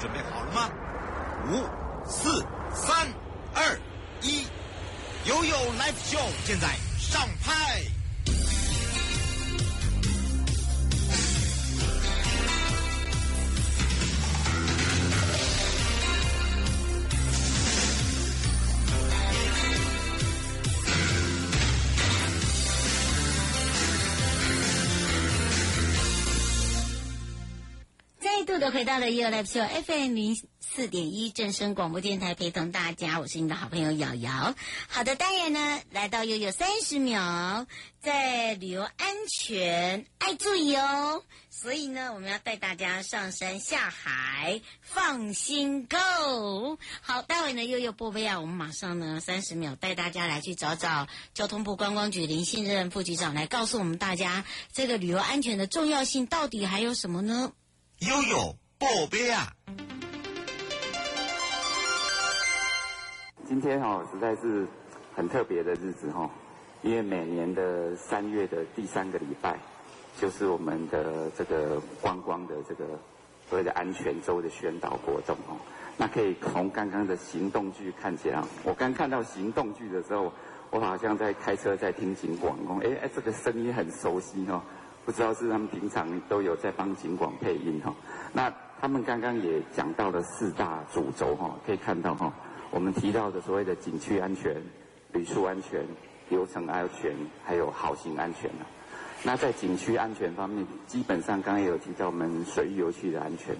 准备好了吗？五、四、三、二、一，悠悠 Live Show 现在上拍。回到了 You Live Show FM 零四点一正声广播电台，陪同大家，我是你的好朋友瑶瑶。好的，当然呢，来到悠悠三十秒，在旅游安全爱注意哦。所以呢，我们要带大家上山下海，放心 Go。好，待会呢，悠悠波菲亚，我们马上呢三十秒带大家来去找找交通部观光局林信任副局长来告诉我们大家，这个旅游安全的重要性到底还有什么呢？悠悠宝贝啊！今天哦，实在是很特别的日子哈、哦，因为每年的三月的第三个礼拜，就是我们的这个观光的这个所谓的安全周的宣导活动哦。那可以从刚刚的行动剧看起来，我刚看到行动剧的时候，我好像在开车在听警广哦，哎哎，这个声音很熟悉哦。不知道是他们平常都有在帮警广配音哈，那他们刚刚也讲到了四大主轴哈，可以看到哈，我们提到的所谓的景区安全、旅宿安全、流程安全，还有好行安全。那在景区安全方面，基本上刚刚也有提到我们水域游戏的安全，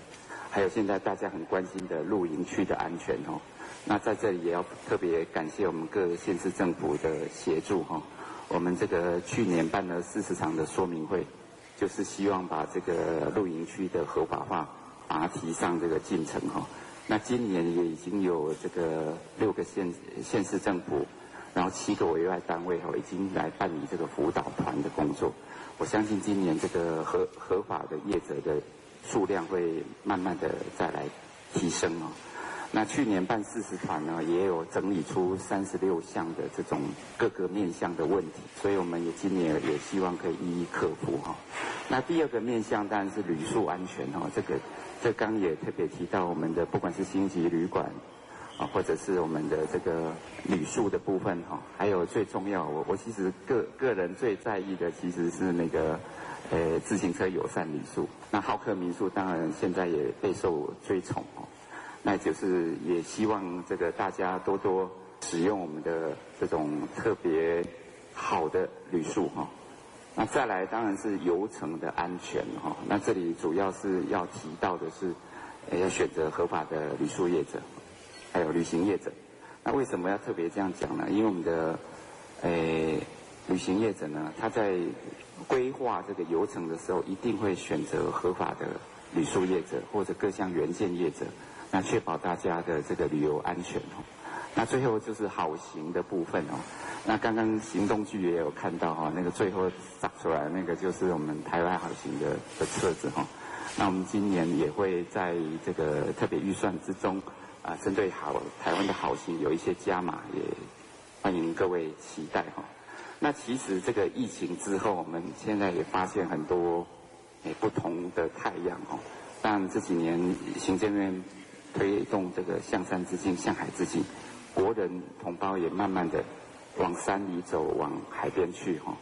还有现在大家很关心的露营区的安全哦。那在这里也要特别感谢我们各县市政府的协助哈。我们这个去年办了四十场的说明会，就是希望把这个露营区的合法化，把它提上这个进程哈。那今年也已经有这个六个县县市政府，然后七个委外单位哈，已经来办理这个辅导团的工作。我相信今年这个合合法的业者的数量会慢慢的再来提升哦。那去年办四十团呢，也有整理出三十六项的这种各个面向的问题，所以我们也今年也希望可以一一克服哈。那第二个面向当然是旅宿安全哈，这个这刚也特别提到我们的不管是星级旅馆啊，或者是我们的这个旅宿的部分哈，还有最重要我我其实个个人最在意的其实是那个呃自行车友善旅宿。那豪客民宿当然现在也备受追崇哦。那就是也希望这个大家多多使用我们的这种特别好的旅宿哈。那再来当然是游程的安全哈。那这里主要是要提到的是，要选择合法的旅宿业者，还有旅行业者。那为什么要特别这样讲呢？因为我们的诶旅行业者呢，他在规划这个游程的时候，一定会选择合法的旅宿业者或者各项原件业者。那确保大家的这个旅游安全哦。那最后就是好行的部分哦。那刚刚行动剧也有看到哈，那个最后撒出来那个就是我们台湾好行的的车子哈。那我们今年也会在这个特别预算之中啊，针对好台湾的好行有一些加码，也欢迎各位期待哈。那其实这个疫情之后，我们现在也发现很多诶不同的太阳哈。但这几年行政院。推动这个向山致敬、向海致敬，国人同胞也慢慢的往山里走，往海边去哈。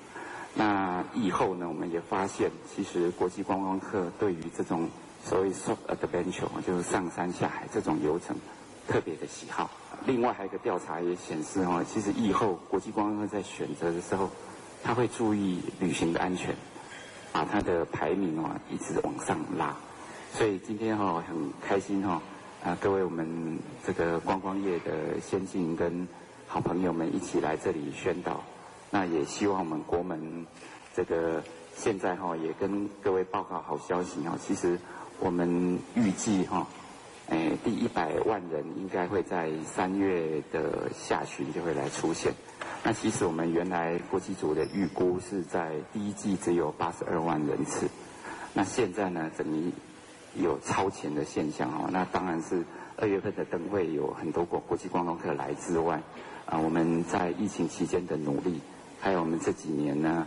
那以后呢，我们也发现，其实国际观光客对于这种所谓 soft adventure，就是上山下海这种游程，特别的喜好。另外还有一个调查也显示哈，其实以后国际观光客在选择的时候，他会注意旅行的安全，把他的排名啊一直往上拉。所以今天哈很开心哈。啊，各位我们这个观光业的先进跟好朋友们一起来这里宣导，那也希望我们国门这个现在哈也跟各位报告好消息哈，其实我们预计哈，诶第一百万人应该会在三月的下旬就会来出现，那其实我们原来国际组的预估是在第一季只有八十二万人次，那现在呢等于。有超前的现象哦，那当然是二月份的灯会有很多国国际观光客来之外，啊，我们在疫情期间的努力，还有我们这几年呢，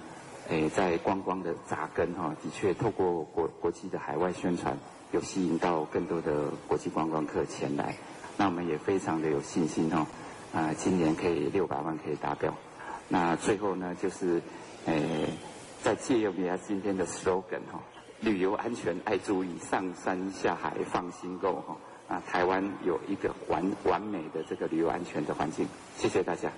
诶，在观光的扎根哈，的确透过国国际的海外宣传，有吸引到更多的国际观光客前来。那我们也非常的有信心哦，啊、今年可以六百万可以达标。那最后呢，就是，诶，再借用一下今天的 slogan 哈、哦，旅游安全爱注意，上山下海放心购哈。啊，台湾有一个完完美的这个旅游安全的环境。谢谢大家。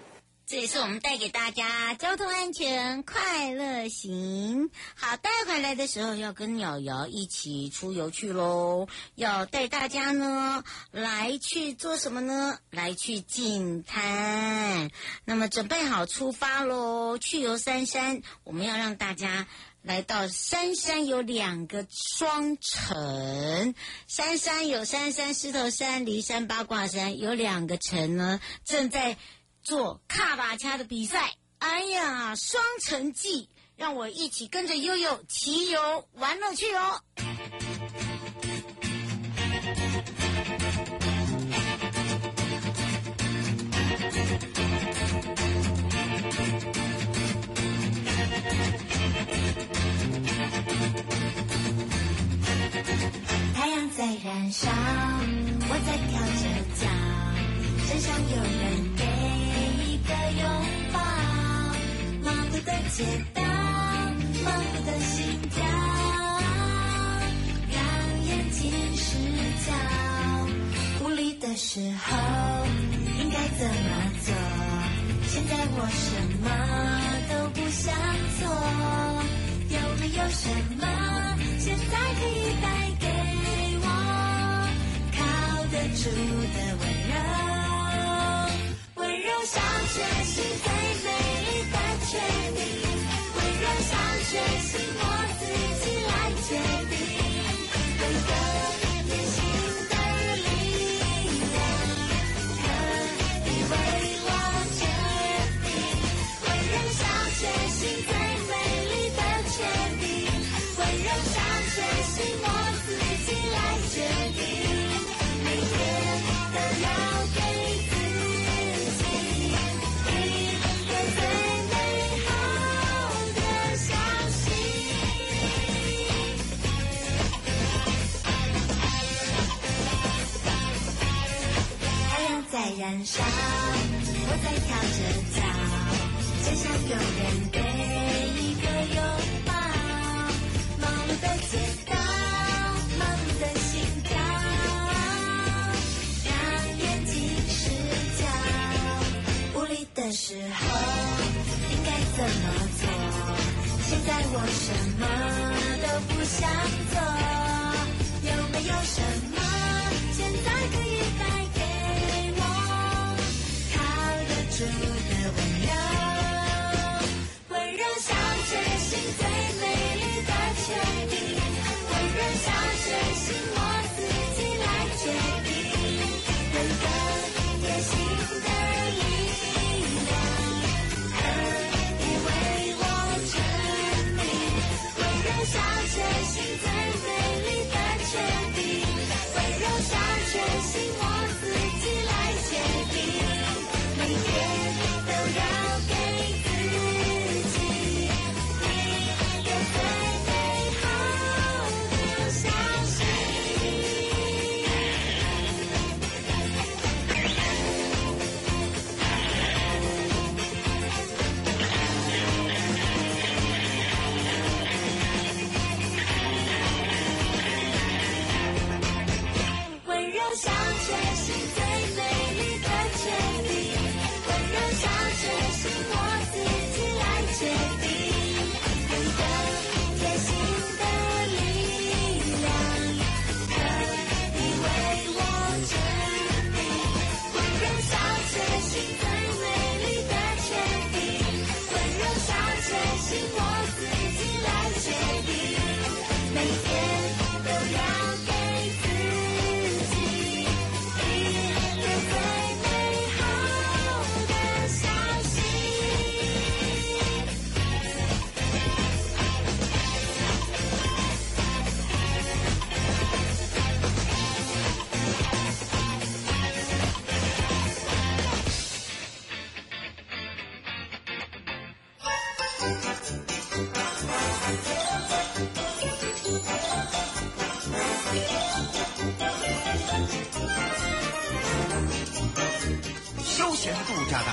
这也是我们带给大家交通安全快乐行。好，带回来的时候要跟瑶瑶一起出游去喽。要带大家呢来去做什么呢？来去净滩。那么准备好出发喽，去游三山。我们要让大家来到山山有两个双城，山山有山山、石头山、梨山、八卦山，有两个城呢正在。做卡巴恰的比赛，哎呀，双城记，让我一起跟着悠悠骑游玩乐去哦！太阳在燃烧，我在跳着脚，身上有人给。一个拥抱，忙碌的街道，忙碌的心跳，让眼睛失焦。无力的时候，应该怎么做？现在我什么都不想做，还有什么现在可以带给我靠得住的温柔？温柔像决心最美丽的决定，温柔像决心，我燃烧，我在跳着脚，就像有人给一个拥抱。忙碌的街道，忙碌的心跳，让眼睛失焦。无力的时候，应该怎么做？现在我什么都不想做，有没有什么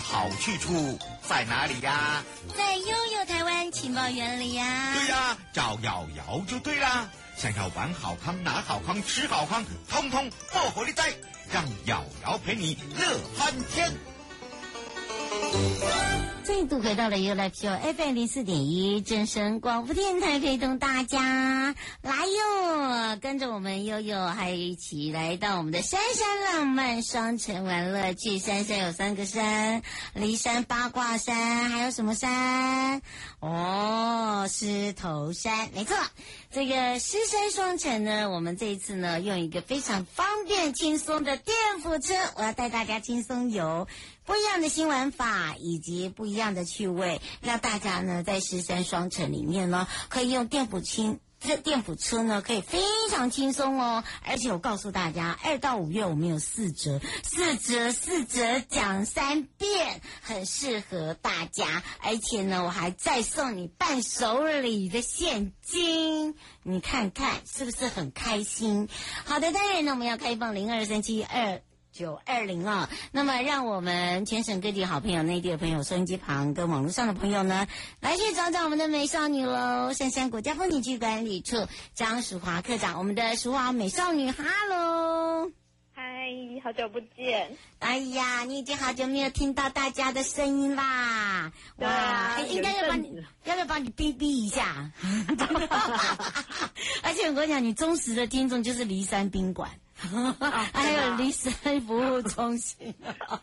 好去处在哪里呀？在悠悠台湾情报园里呀。对呀，找瑶瑶就对啦。想要玩好康、拿好康、吃好康，通通爆火力在，让瑶瑶陪你乐翻天。再度回到了 U Live Show FM 零四点一正声广播电台，陪同大家来哟，跟着我们悠悠，还一起来到我们的山山浪漫双城玩乐去。山山有三个山，骊山、八卦山，还有什么山？哦，狮头山，没错。这个狮山双城呢，我们这一次呢，用一个非常方便轻松的电辅车，我要带大家轻松游。不一样的新玩法以及不一样的趣味，让大家呢在狮山双城里面呢，可以用电辅轻这电辅车呢，可以非常轻松哦。而且我告诉大家，二到五月我们有四折，四折四折讲三遍，很适合大家。而且呢，我还再送你伴手礼的现金，你看看是不是很开心？好的，当然呢，我们要开放零二三七二。九二零啊，那么让我们全省各地好朋友、内地的朋友、收音机旁跟网络上的朋友呢，来去找找我们的美少女喽！山山国家风景区管理处张淑华科长，我们的淑华美少女，哈喽，嗨，好久不见！哎呀，你已经好久没有听到大家的声音啦！哇，应该要帮你，要不要帮你逼逼一下？而且我跟你讲，你忠实的听众就是骊山宾馆。还有离山服务中心，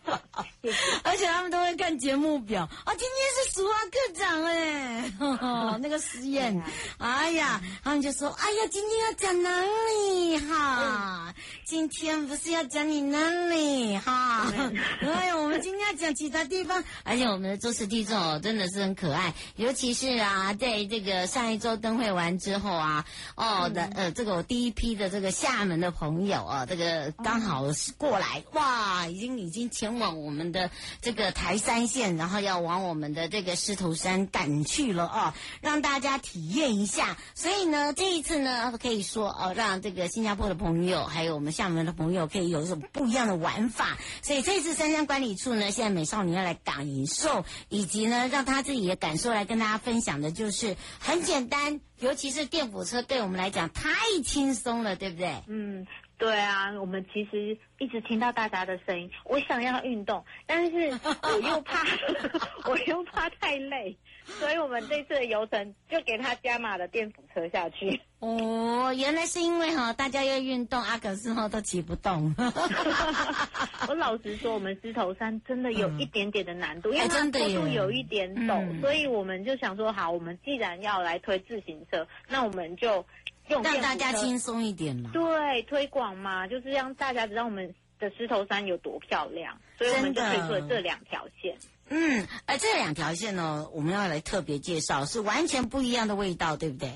而且他们都会看节目表啊。今天是俗啊科长哎，那个实验，哎呀，他们就说，哎呀，今天要讲哪里哈？今天不是要讲你哪里哈？哎呀，我们今天要讲其他地方，而且我们的周氏听众哦，真的是很可爱，尤其是啊，在这个上一周灯会完之后啊，哦的呃，这个我第一批的这个厦门的朋友。啊，这个刚好是过来哇，已经已经前往我们的这个台山线，然后要往我们的这个狮头山赶去了哦，让大家体验一下。所以呢，这一次呢，可以说哦，让这个新加坡的朋友，还有我们厦门的朋友，可以有一种不一样的玩法。所以这次山山管理处呢，现在美少女要来感受，以及呢，让他自己的感受来跟大家分享的，就是很简单，尤其是电火车对我们来讲太轻松了，对不对？嗯。对啊，我们其实一直听到大家的声音。我想要运动，但是 我又怕，我又怕太累，所以我们这次的游程就给他加码了电辅车下去。哦，原来是因为哈，大家要运动啊，可是哈都骑不动。我老实说，我们狮头山真的有一点点的难度，嗯、因为它坡度有一点陡，嗯、所以我们就想说，好，我们既然要来推自行车，那我们就。让大家轻松一点嘛，对，推广嘛，就是让大家知道我们的石头山有多漂亮，所以我们就推出了这两条线。嗯，而这两条线呢，我们要来特别介绍，是完全不一样的味道，对不对？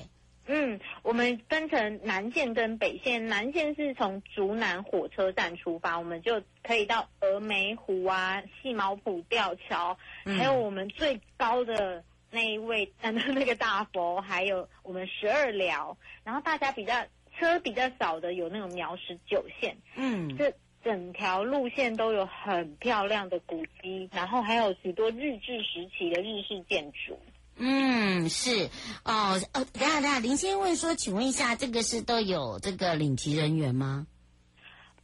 嗯，我们分成南线跟北线，南线是从竹南火车站出发，我们就可以到峨眉湖啊、细毛埔吊桥，嗯、还有我们最高的。那一位站的那个大佛，还有我们十二寮，然后大家比较车比较少的有那种苗十九线，嗯，这整条路线都有很漂亮的古迹，然后还有许多日治时期的日式建筑。嗯，是哦，呃，等下等下，林先问说，请问一下，这个是都有这个领骑人员吗？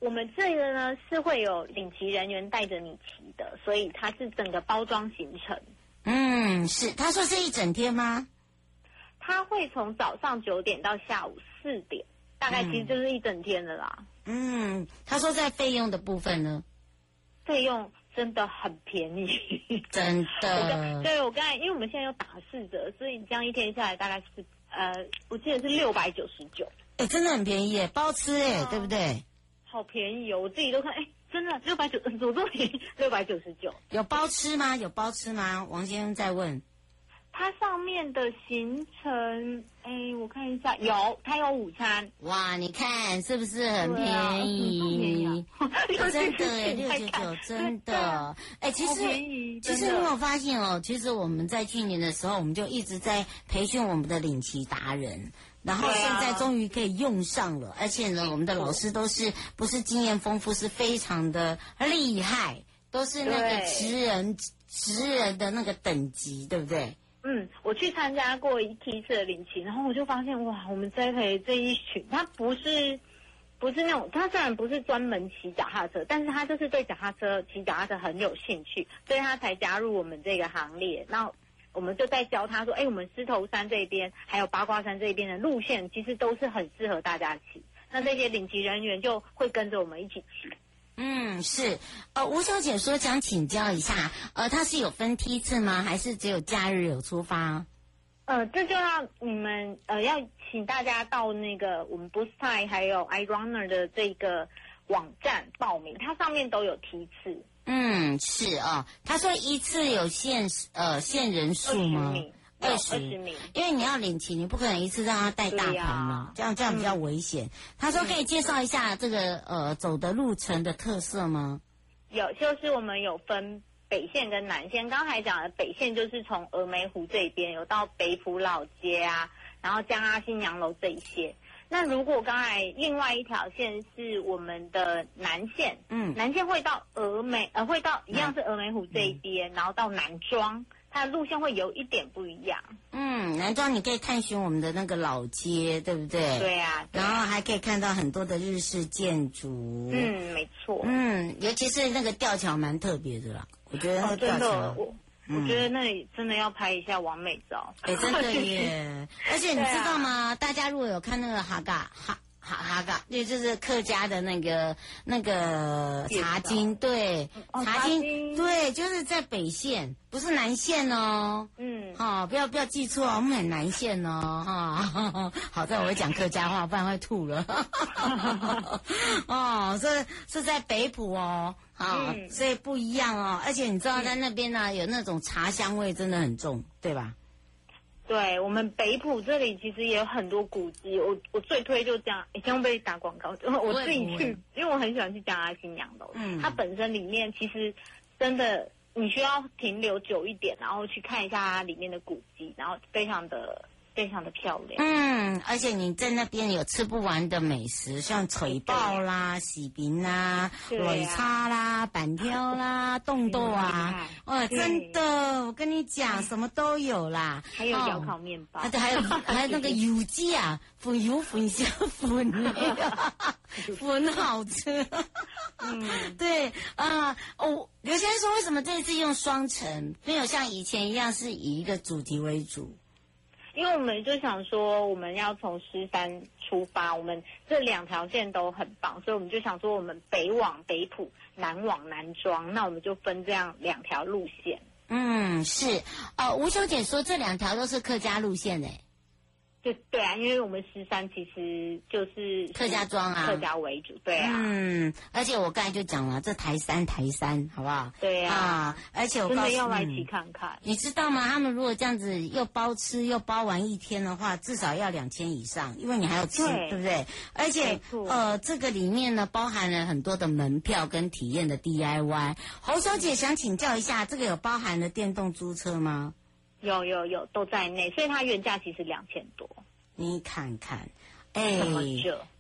我们这个呢是会有领骑人员带着你骑的，所以它是整个包装行程。嗯，是，他说是一整天吗？他会从早上九点到下午四点，大概其实就是一整天的啦。嗯，他说在费用的部分呢，费用真的很便宜，真的。我对我刚才，因为我们现在有打四折，所以你这样一天下来大概是呃，我记得是六百九十九。哎，真的很便宜耶，包吃哎，对不对？好便宜哦，我自己都看哎。真的六百九，左 座六百九十九，有包吃吗？有包吃吗？王先生在问。它上面的行程，哎，我看一下，有，它有午餐。哇，你看是不是很 便宜？真的哎，六九九，真的。哎，其实其实你有发现哦，其实我们在去年的时候，我们就一直在培训我们的领骑达人。然后现在终于可以用上了，而且呢，我们的老师都是不是经验丰富，是非常的厉害，都是那个职人职人的那个等级，对不对？嗯，我去参加过一梯次的领骑，然后我就发现哇，我们栽培这一群，他不是不是那种，他虽然不是专门骑脚踏车，但是他就是对脚踏车骑脚踏车很有兴趣，所以他才加入我们这个行列。那我们就在教他说，哎，我们狮头山这边还有八卦山这边的路线，其实都是很适合大家骑。那这些领骑人员就会跟着我们一起骑。嗯，是，呃，吴小姐说想请教一下，呃，它是有分梯次吗？还是只有假日有出发？呃，这就要你们呃要请大家到那个我们 Boost Time 还有 iRunner 的这个网站报名，它上面都有梯次。嗯，是啊、哦，他说一次有限呃限人数吗？二十名，因为你要领情，你不可能一次让他带大团嘛，这样这样比较危险。嗯、他说可以介绍一下这个呃走的路程的特色吗？有，就是我们有分北线跟南线。刚才讲的北线就是从峨眉湖这边有到北浦老街啊，然后江阿新洋楼这一些。那如果刚才另外一条线是我们的南线，嗯，南线会到峨眉，呃，会到一样是峨眉湖这一边，嗯、然后到南庄。它的路线会有一点不一样。嗯，南庄你可以探寻我们的那个老街，对不对？对啊。对啊，然后还可以看到很多的日式建筑。嗯，没错。嗯，尤其是那个吊桥蛮特别的啦，我觉得那个吊桥。我、觉得那里真的要拍一下完美照。哎，真的耶！而且你知道吗？啊、大家如果有看那个哈嘎哈。哈哈嘎，对，就是客家的那个那个茶经，对，哦、茶经，对，就是在北线，不是南线哦。嗯，好、哦，不要不要记错哦，我们很南线哦，哈、哦。好在我会讲客家话，不然会吐了。哦，是是在北埔哦，啊、哦，嗯、所以不一样哦。而且你知道在那边呢，有那种茶香味，真的很重，对吧？对，我们北浦这里其实也有很多古迹，我我最推就这样，一定要被打广告，我自己去，因为我很喜欢去江阿新娘楼，嗯，它本身里面其实真的你需要停留久一点，然后去看一下它里面的古迹，然后非常的。非常的漂亮，嗯，而且你在那边有吃不完的美食，像锤爆啦、喜饼啦、擂叉啦、板条啦、冻豆啊，哦，真的，我跟你讲，什么都有啦，还有窑烤面包，对，还有还有那个油鸡啊，粉油粉香粉，粉好吃，嗯，对啊，哦，刘先生说，为什么这次用双层，没有像以前一样是以一个主题为主？因为我们就想说，我们要从狮山出发，我们这两条线都很棒，所以我们就想说，我们北往北埔，南往南庄，那我们就分这样两条路线。嗯，是，呃，吴小姐说这两条都是客家路线诶。就对啊，因为我们狮山其实就是客家庄啊，客家为主，对啊。嗯，而且我刚才就讲了，这台山台山，好不好？对啊。啊，而且我告诉你，真的要来一起看看。你知道吗？他们如果这样子又包吃又包玩一天的话，至少要两千以上，因为你还要吃，对，对不对？而且呃，这个里面呢，包含了很多的门票跟体验的 DIY。侯小姐想请教一下，这个有包含了电动租车吗？有有有都在内，所以它原价其实两千多。你看看，哎，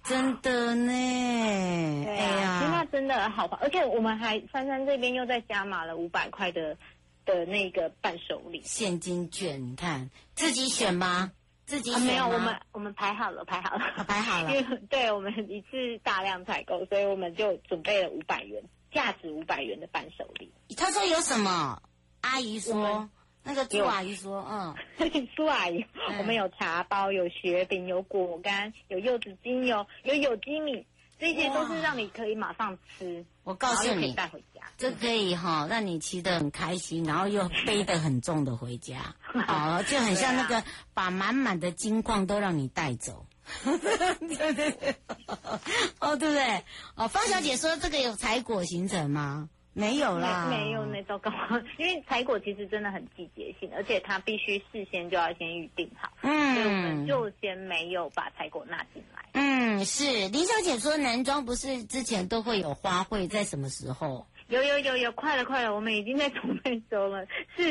真的呢，对啊，哎呀，那真的好吧，而且我们还珊珊这边又再加码了五百块的的那个伴手礼现金券，你看自己选吗？自己选吗？没有，我们我们排好了，排好了，排好了。因为对我们一次大量采购，所以我们就准备了五百元，价值五百元的伴手礼。他说有什么？阿姨说。那个朱阿姨说：“嗯，朱阿姨，我们有茶包，有雪饼，有果干，有柚子精油，有有机米，这些都是让你可以马上吃。我告诉你，带回家，这可以哈，让你骑得很开心，然后又背得很重的回家，哦，就很像那个把满满的金矿都让你带走。对对对，哦，对不对？哦，方小姐说这个有采果行程吗？”没有啦，没有那糟糕，因为采果其实真的很季节性，而且它必须事先就要先预定好，嗯，所以我们就先没有把采果纳进来。嗯，是林小姐说男装不是之前都会有花卉，在什么时候？有有有有，快了快了，我们已经在准备中了，四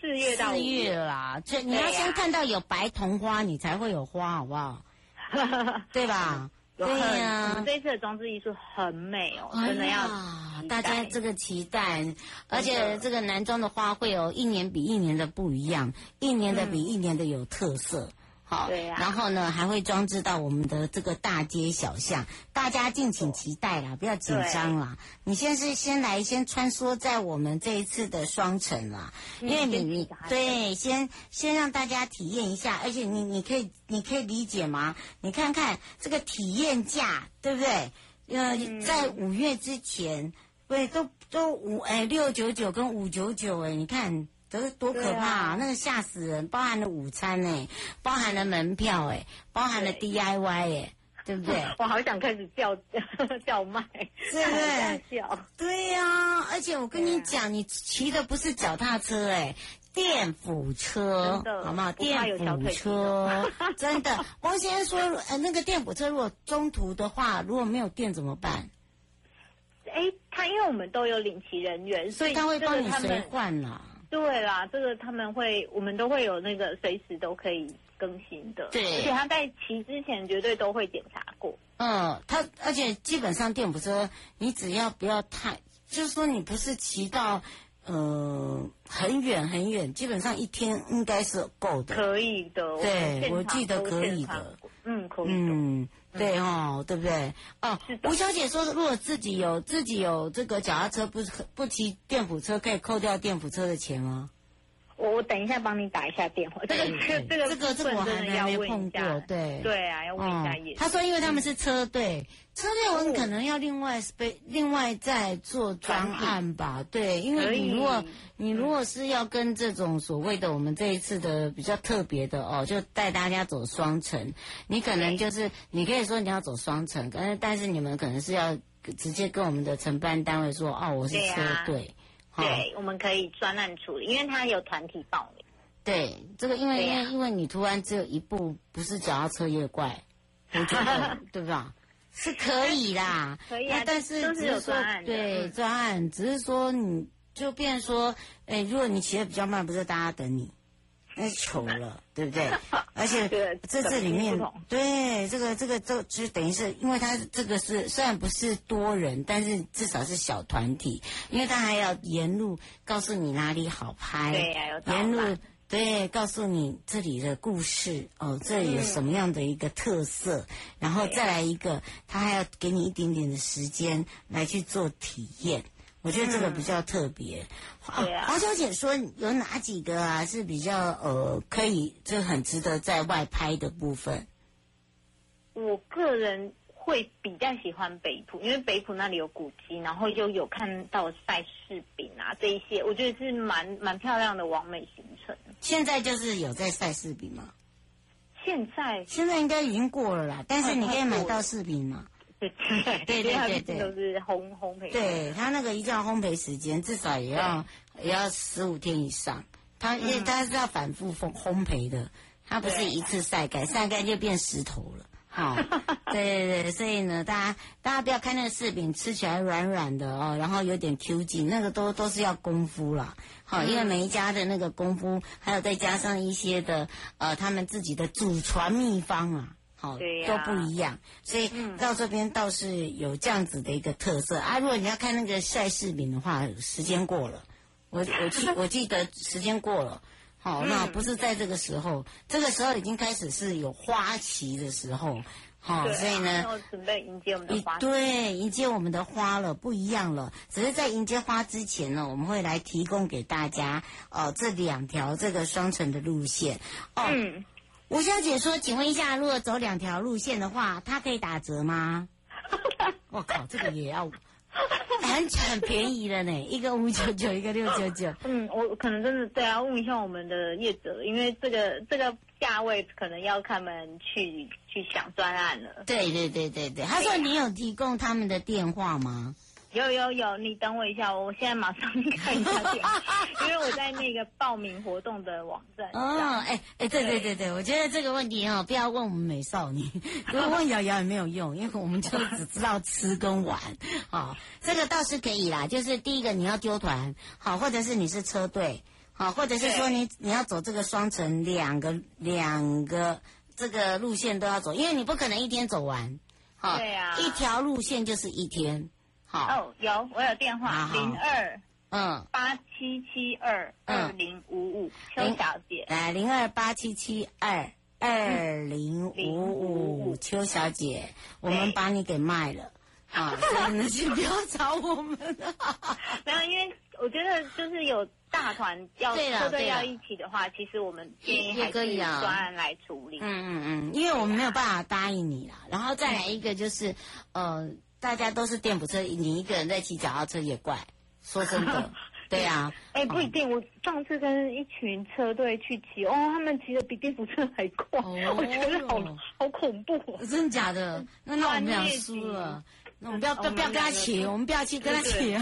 四月到四月啦，这你要先看到有白桐花，你才会有花，好不好？对吧？对呀、啊，我们这一次的装置艺术很美哦，真的要、哎、大家这个期待，而且这个男装的花卉哦，一年比一年的不一样，一年的比一年的有特色。嗯好，对啊，然后呢，还会装置到我们的这个大街小巷，大家敬请期待啦，不要紧张啦。你先是先来先穿梭在我们这一次的双城啦，因为你你对，先先让大家体验一下，而且你你可以你可以理解吗？你看看这个体验价，对不对？呃，在五月之前，对，都都五哎六九九跟五九九哎，你看。这是多可怕啊！啊那个吓死人，包含了午餐哎、欸，包含了门票哎、欸，包含了 DIY 哎、欸，对不对？我好想开始叫 叫卖，对不是？对呀、啊，而且我跟你讲，啊、你骑的不是脚踏车哎、欸，电辅车，好吗？电辅车，真的。汪先生说，呃，那个电辅车如果中途的话，如果没有电怎么办？哎，他因为我们都有领骑人员，所以他会帮你随换了。对啦，这个他们会，我们都会有那个随时都可以更新的。对，而且他在骑之前绝对都会检查过。嗯，他而且基本上电辅车，你只要不要太，就是说你不是骑到呃很远很远，基本上一天应该是够的。可以的，对，我记得可以的。嗯，可以。嗯。对哦，对不对？哦，吴小姐说，如果自己有自己有这个脚踏车，不不骑电辅车，可以扣掉电辅车的钱吗？我我等一下帮你打一下电话。这个这个这个这个我还没碰过。对对啊，要问一下业。他说，因为他们是车队，车队我们可能要另外被另外再做专案吧。对，因为你如果你如果是要跟这种所谓的我们这一次的比较特别的哦，就带大家走双层，你可能就是你可以说你要走双层，但是但是你们可能是要直接跟我们的承办单位说哦，我是车队。对，我们可以专案处理，因为他有团体报名。对，这个因为因为、啊、因为你突然只有一步，不是脚踏车也怪，我觉得对吧？是可以啦，可以啊，但是只是说对专案，只是说你就变说，哎，如果你骑得比较慢，不是大家等你。那丑了，对不对？而且在这里面，对这个这个就就等于是，因为他这个是虽然不是多人，但是至少是小团体，因为他还要沿路告诉你哪里好拍，对，沿路对告诉你这里的故事哦，这里有什么样的一个特色，嗯、然后再来一个，他还要给你一点点的时间来去做体验。我觉得这个比较特别。嗯、对啊，黄小姐说有哪几个啊是比较呃可以就很值得在外拍的部分？我个人会比较喜欢北埔，因为北埔那里有古迹，然后又有看到赛事饼啊这一些，我觉得是蛮蛮漂亮的完美行程。现在就是有在赛事饼吗？现在现在应该已经过了啦，但是你可以买到柿饼吗？对对 对对对，都是烘烘焙。对他那个一定要烘焙时间，至少也要也要十五天以上。他因为他是要反复烘烘焙的，他不是一次晒干，晒干就变石头了。好，对对对，所以呢，大家大家不要看那个柿饼吃起来软软的哦，然后有点 Q 劲，那个都都是要功夫了。好，因为每一家的那个功夫，还有再加上一些的呃他们自己的祖传秘方啊。好，对呀，都不一样，所以到这边倒是有这样子的一个特色、嗯、啊。如果你要看那个晒柿饼的话，时间过了，我我记 我记得时间过了。好，那不是在这个时候，这个时候已经开始是有花期的时候。好，对所以呢，准备迎接我们的花，对，迎接我们的花了，不一样了。只是在迎接花之前呢，我们会来提供给大家哦、呃，这两条这个双城的路线哦。嗯吴小姐说：“请问一下，如果走两条路线的话，它可以打折吗？” 我靠，这个也要很很便宜的呢，一个五九九，一个六九九。嗯，我可能真的对啊，问一下我们的业者，因为这个这个价位可能要他们去去想专案了。对对对对对，他说你有提供他们的电话吗？有有有，你等我一下，我现在马上看一下电，因为我在那个报名活动的网站。哦，哎哎、对对对对，我觉得这个问题哈，不要问我们美少女，如果问瑶瑶也没有用，因为我们就只知道吃跟玩。好，这个倒是可以啦，就是第一个你要丢团，好，或者是你是车队，好，或者是说你你要走这个双城两个两个这个路线都要走，因为你不可能一天走完。好，对啊，一条路线就是一天。好，哦，有，我有电话，零二嗯八七七二二零五五，邱小姐，来零二八七七二二零五五，邱小姐，我们把你给卖了。啊，所以呢，请不要找我们了。没有，因为我觉得就是有大团要车队要一起的话，其实我们建议还是专案来处理。嗯嗯嗯，因为我们没有办法答应你啦。然后再来一个就是，呃，大家都是电扶车，你一个人在骑脚踏车也怪。说真的，对呀。哎，不一定。我上次跟一群车队去骑，哦，他们骑的比电扶车还快，我觉得好好恐怖。真的假的？那那我们俩输了。那我们不要不要不要跟他骑，我们不要去跟他骑。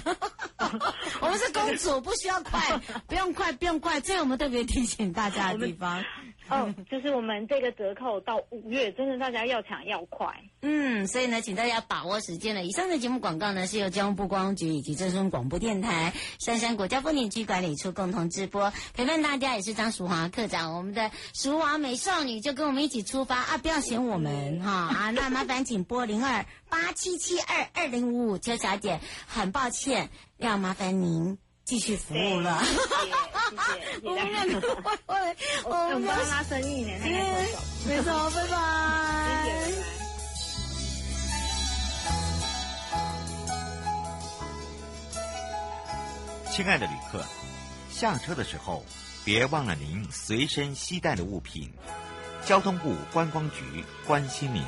我们是公主，不需要快，不用快，不用快。这是我们特别提醒大家的地方。哦，就是我们这个折扣到五月，真的大家要抢要快。嗯，所以呢，请大家把握时间了。以上的节目广告呢，是由交通部观光局以及正声广播电台、杉山国家风景区管理处共同直播。陪伴大家也是张淑华课长，我们的淑华美少女就跟我们一起出发啊！不要嫌我们哈啊！那麻烦请拨零二八七七二二零五五，邱小姐，很抱歉，要麻烦您。继续服务了，谢谢，谢谢。我们我们帮他生意呢，没错，拜拜。亲爱的旅客，下车的时候别忘了您随身携带的物品。交通部观光局关心您。